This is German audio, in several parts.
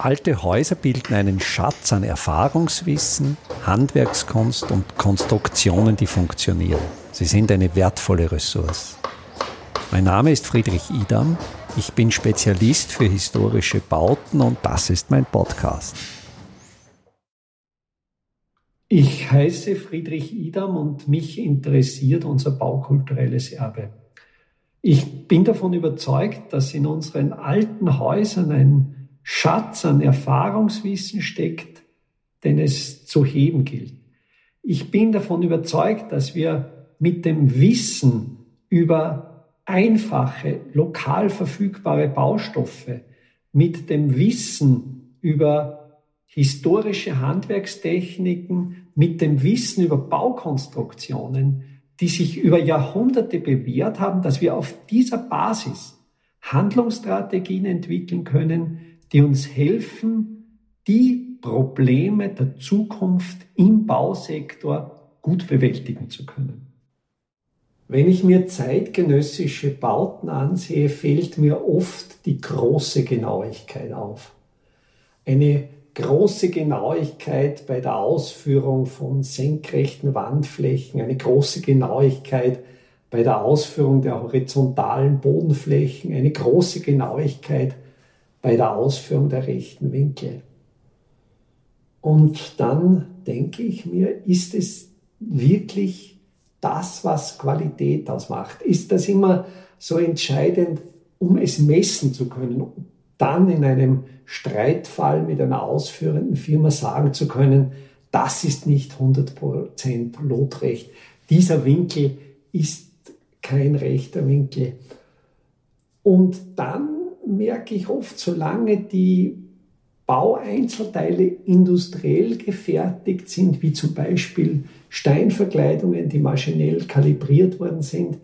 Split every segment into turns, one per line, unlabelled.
Alte Häuser bilden einen Schatz an Erfahrungswissen, Handwerkskunst und Konstruktionen, die funktionieren. Sie sind eine wertvolle Ressource. Mein Name ist Friedrich Idam. Ich bin Spezialist für historische Bauten und das ist mein Podcast.
Ich heiße Friedrich Idam und mich interessiert unser baukulturelles Erbe. Ich bin davon überzeugt, dass in unseren alten Häusern ein Schatz an Erfahrungswissen steckt, den es zu heben gilt. Ich bin davon überzeugt, dass wir mit dem Wissen über einfache, lokal verfügbare Baustoffe, mit dem Wissen über historische Handwerkstechniken, mit dem Wissen über Baukonstruktionen, die sich über Jahrhunderte bewährt haben, dass wir auf dieser Basis Handlungsstrategien entwickeln können, die uns helfen, die Probleme der Zukunft im Bausektor gut bewältigen zu können. Wenn ich mir zeitgenössische Bauten ansehe, fällt mir oft die große Genauigkeit auf. Eine große Genauigkeit bei der Ausführung von senkrechten Wandflächen, eine große Genauigkeit bei der Ausführung der horizontalen Bodenflächen, eine große Genauigkeit bei der Ausführung der rechten Winkel. Und dann denke ich mir, ist es wirklich das, was Qualität ausmacht? Ist das immer so entscheidend, um es messen zu können, dann in einem Streitfall mit einer ausführenden Firma sagen zu können, das ist nicht 100% lotrecht. Dieser Winkel ist kein rechter Winkel. Und dann merke ich oft, solange die Baueinzelteile industriell gefertigt sind, wie zum Beispiel Steinverkleidungen, die maschinell kalibriert worden sind,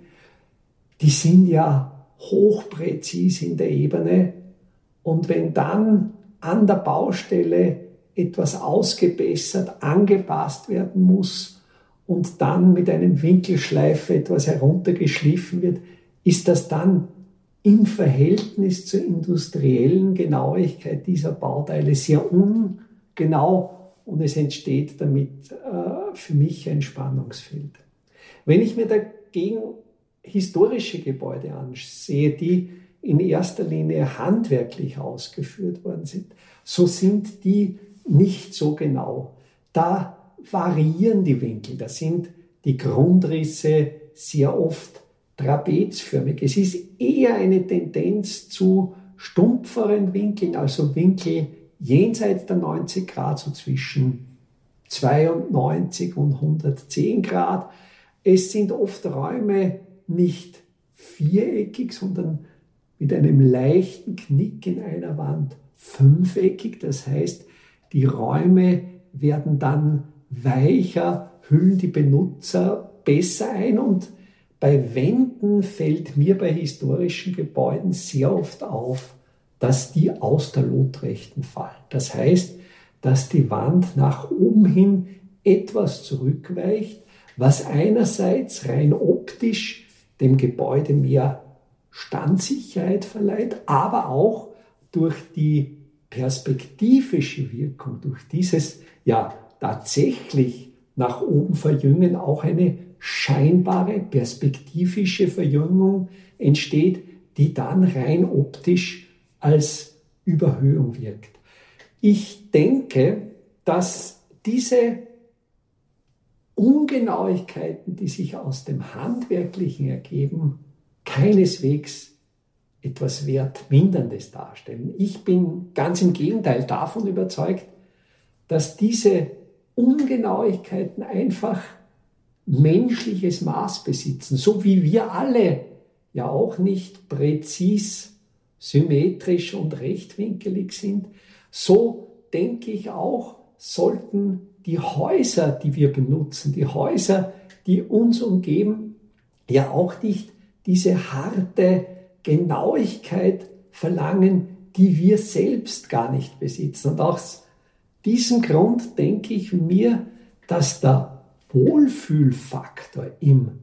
die sind ja hochpräzis in der Ebene. Und wenn dann an der Baustelle etwas ausgebessert, angepasst werden muss und dann mit einem Winkelschleife etwas heruntergeschliffen wird, ist das dann im Verhältnis zur industriellen Genauigkeit dieser Bauteile sehr ungenau und es entsteht damit äh, für mich ein Spannungsfeld. Wenn ich mir dagegen historische Gebäude ansehe, die in erster Linie handwerklich ausgeführt worden sind, so sind die nicht so genau. Da variieren die Winkel, da sind die Grundrisse sehr oft trapezförmig. Es ist eher eine Tendenz zu stumpferen Winkeln, also Winkel jenseits der 90 Grad, so zwischen 92 und 110 Grad. Es sind oft Räume nicht viereckig, sondern mit einem leichten Knick in einer Wand fünfeckig. Das heißt, die Räume werden dann weicher, hüllen die Benutzer besser ein und bei Wänden fällt mir bei historischen Gebäuden sehr oft auf, dass die aus der Lotrechten fallen. Das heißt, dass die Wand nach oben hin etwas zurückweicht, was einerseits rein optisch dem Gebäude mehr Standsicherheit verleiht, aber auch durch die perspektivische Wirkung, durch dieses ja tatsächlich nach oben verjüngen auch eine scheinbare perspektivische Verjüngung entsteht, die dann rein optisch als Überhöhung wirkt. Ich denke, dass diese Ungenauigkeiten, die sich aus dem Handwerklichen ergeben, keineswegs etwas Wertminderndes darstellen. Ich bin ganz im Gegenteil davon überzeugt, dass diese Ungenauigkeiten einfach menschliches Maß besitzen, so wie wir alle ja auch nicht präzis, symmetrisch und rechtwinkelig sind, so denke ich auch, sollten die Häuser, die wir benutzen, die Häuser, die uns umgeben, ja auch nicht diese harte Genauigkeit verlangen, die wir selbst gar nicht besitzen. Und aus diesem Grund denke ich mir, dass der Wohlfühlfaktor im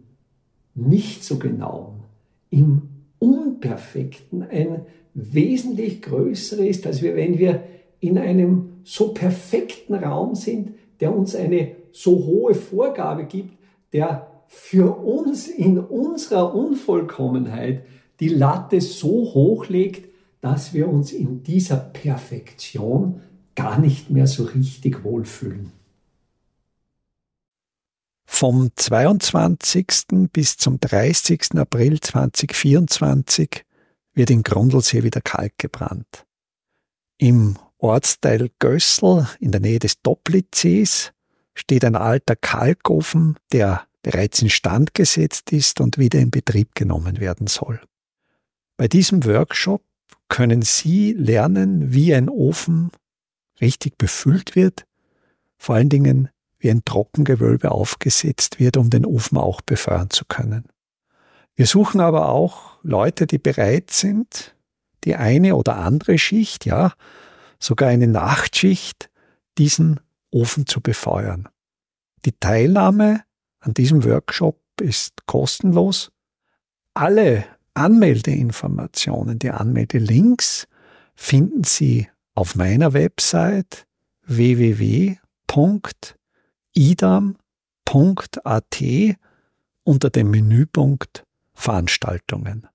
nicht so genauen, im Unperfekten ein wesentlich größer ist, als wir, wenn wir in einem so perfekten Raum sind, der uns eine so hohe Vorgabe gibt, der für uns in unserer Unvollkommenheit die Latte so hoch legt, dass wir uns in dieser Perfektion gar nicht mehr so richtig wohlfühlen.
Vom 22. bis zum 30. April 2024 wird in Grundlsee wieder Kalk gebrannt. Im Ortsteil Gössel in der Nähe des Doplitzsees steht ein alter Kalkofen, der bereits instand gesetzt ist und wieder in Betrieb genommen werden soll. Bei diesem Workshop können Sie lernen, wie ein Ofen richtig befüllt wird, vor allen Dingen wie ein Trockengewölbe aufgesetzt wird, um den Ofen auch befeuern zu können. Wir suchen aber auch Leute, die bereit sind, die eine oder andere Schicht, ja, sogar eine Nachtschicht, diesen Ofen zu befeuern. Die Teilnahme an diesem Workshop ist kostenlos. Alle Anmeldeinformationen, die Anmeldelinks finden Sie auf meiner Website www.idam.at unter dem Menüpunkt Veranstaltungen.